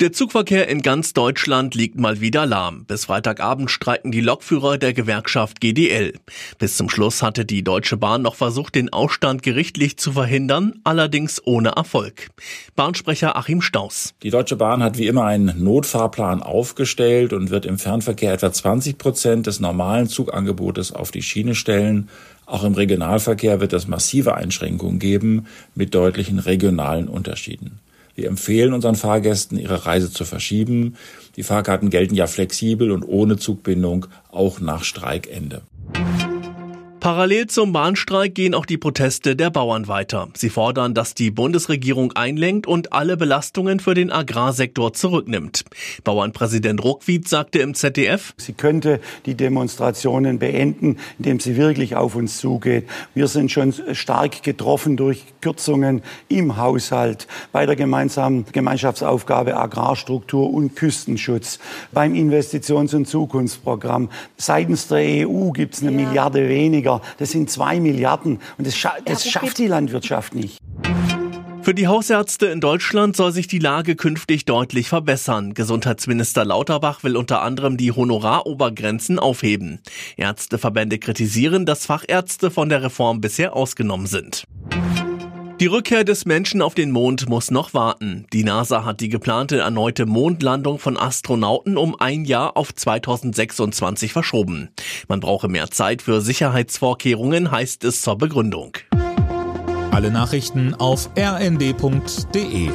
Der Zugverkehr in ganz Deutschland liegt mal wieder lahm. Bis Freitagabend streiken die Lokführer der Gewerkschaft GDL. Bis zum Schluss hatte die Deutsche Bahn noch versucht, den Ausstand gerichtlich zu verhindern, allerdings ohne Erfolg. Bahnsprecher Achim Staus. Die Deutsche Bahn hat wie immer einen Notfahrplan aufgestellt und wird im Fernverkehr etwa 20 Prozent des normalen Zugangebotes auf die Schiene stellen. Auch im Regionalverkehr wird es massive Einschränkungen geben mit deutlichen regionalen Unterschieden. Wir empfehlen unseren Fahrgästen, ihre Reise zu verschieben. Die Fahrkarten gelten ja flexibel und ohne Zugbindung auch nach Streikende. Parallel zum Bahnstreik gehen auch die Proteste der Bauern weiter. Sie fordern, dass die Bundesregierung einlenkt und alle Belastungen für den Agrarsektor zurücknimmt. Bauernpräsident Ruckwied sagte im ZDF, Sie könnte die Demonstrationen beenden, indem sie wirklich auf uns zugeht. Wir sind schon stark getroffen durch Kürzungen im Haushalt, bei der gemeinsamen Gemeinschaftsaufgabe Agrarstruktur und Küstenschutz, beim Investitions- und Zukunftsprogramm. Seitens der EU gibt es eine ja. Milliarde weniger weniger. Das sind zwei Milliarden. Und das, scha das schafft die Landwirtschaft nicht. Für die Hausärzte in Deutschland soll sich die Lage künftig deutlich verbessern. Gesundheitsminister Lauterbach will unter anderem die Honorarobergrenzen aufheben. Ärzteverbände kritisieren, dass Fachärzte von der Reform bisher ausgenommen sind. Die Rückkehr des Menschen auf den Mond muss noch warten. Die NASA hat die geplante erneute Mondlandung von Astronauten um ein Jahr auf 2026 verschoben. Man brauche mehr Zeit für Sicherheitsvorkehrungen, heißt es zur Begründung. Alle Nachrichten auf rnd.de